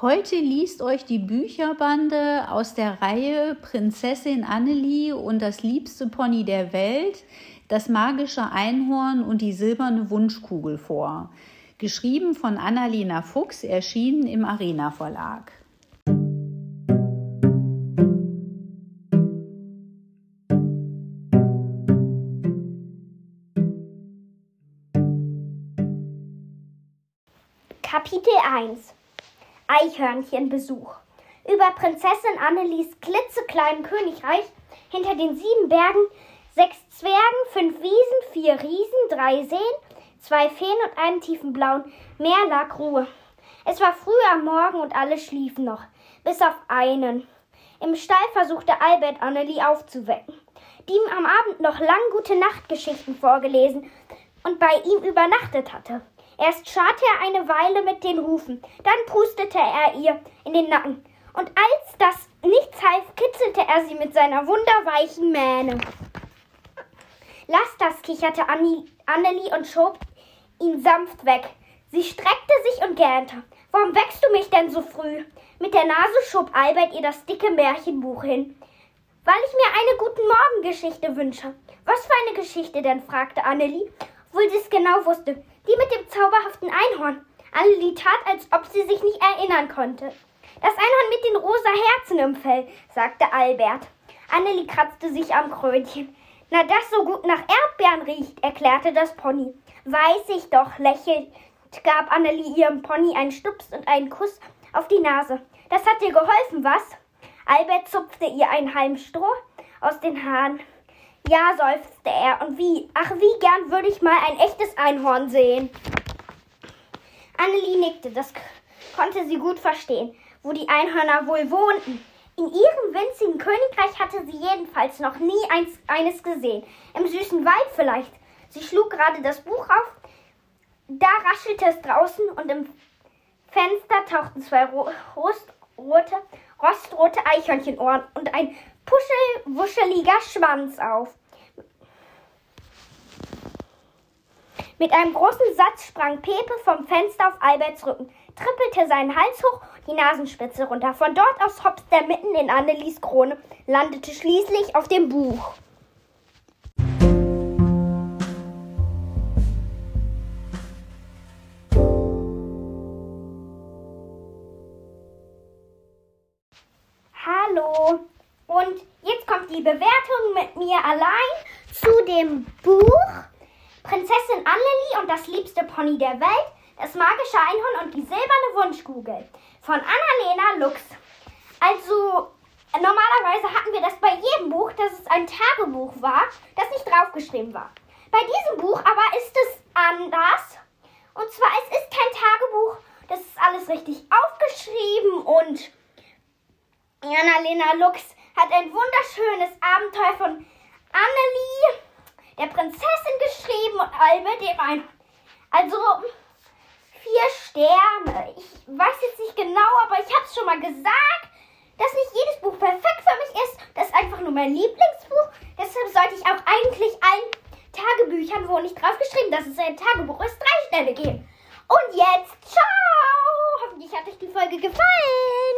Heute liest euch die Bücherbande aus der Reihe Prinzessin Annelie und das liebste Pony der Welt, das magische Einhorn und die silberne Wunschkugel vor. Geschrieben von Annalena Fuchs, erschienen im Arena Verlag. Kapitel 1 Eichhörnchenbesuch. Über Prinzessin Annelies klitzekleinem Königreich, hinter den sieben Bergen, sechs Zwergen, fünf Wiesen, vier Riesen, drei Seen, zwei Feen und einen tiefen blauen Meer lag Ruhe. Es war früh am Morgen und alle schliefen noch, bis auf einen. Im Stall versuchte Albert Annelie aufzuwecken, die ihm am Abend noch lang gute Nachtgeschichten vorgelesen und bei ihm übernachtet hatte. Erst scharte er eine Weile mit den Hufen, dann prustete er ihr in den Nacken. Und als das nichts half, kitzelte er sie mit seiner wunderweichen Mähne. Lass das, kicherte Annelie und schob ihn sanft weg. Sie streckte sich und gähnte. Warum wächst du mich denn so früh? Mit der Nase schob Albert ihr das dicke Märchenbuch hin. Weil ich mir eine Guten Morgen-Geschichte wünsche. Was für eine Geschichte denn? fragte Annelie, obwohl sie es genau wusste. Die mit dem zauberhaften Einhorn. Annelie tat, als ob sie sich nicht erinnern konnte. Das Einhorn mit den rosa Herzen im Fell, sagte Albert. Annelie kratzte sich am Krönchen. Na, das so gut nach Erdbeeren riecht, erklärte das Pony. Weiß ich doch, lächelt, gab Annelie ihrem Pony einen Stups und einen Kuss auf die Nase. Das hat dir geholfen, was? Albert zupfte ihr einen halben Stroh aus den Haaren. Ja, seufzte er. Und wie? Ach, wie gern würde ich mal ein echtes Einhorn sehen. Annelie nickte. Das konnte sie gut verstehen, wo die Einhörner wohl wohnten. In ihrem winzigen Königreich hatte sie jedenfalls noch nie eins, eines gesehen. Im süßen Wald vielleicht. Sie schlug gerade das Buch auf. Da raschelte es draußen und im Fenster tauchten zwei rostrote, rostrote Eichhörnchenohren und ein puschelwuscheliger Schwanz auf. Mit einem großen Satz sprang Pepe vom Fenster auf Alberts Rücken, trippelte seinen Hals hoch, die Nasenspitze runter. Von dort aus hopste er mitten in Annelies Krone, landete schließlich auf dem Buch. Hallo. Und jetzt kommt die Bewertung mit mir allein zu dem Buch Prinzessin Annelie und das liebste Pony der Welt, das magische Einhorn und die silberne Wunschkugel von Annalena Lux. Also normalerweise hatten wir das bei jedem Buch, dass es ein Tagebuch war, das nicht draufgeschrieben war. Bei diesem Buch aber ist es anders. Und zwar, es ist kein Tagebuch, das ist alles richtig aufgeschrieben und Annalena Lux hat ein wunderschönes Abenteuer von Annelie der Prinzessin geschrieben und Albert dem ein. Also vier Sterne. Ich weiß jetzt nicht genau, aber ich habe es schon mal gesagt, dass nicht jedes Buch perfekt für mich ist. Das ist einfach nur mein Lieblingsbuch. Deshalb sollte ich auch eigentlich allen Tagebüchern, wo nicht drauf geschrieben, dass es ein Tagebuch ist, drei Sterne geben. Und jetzt, ciao! Hoffentlich hat euch die Folge gefallen.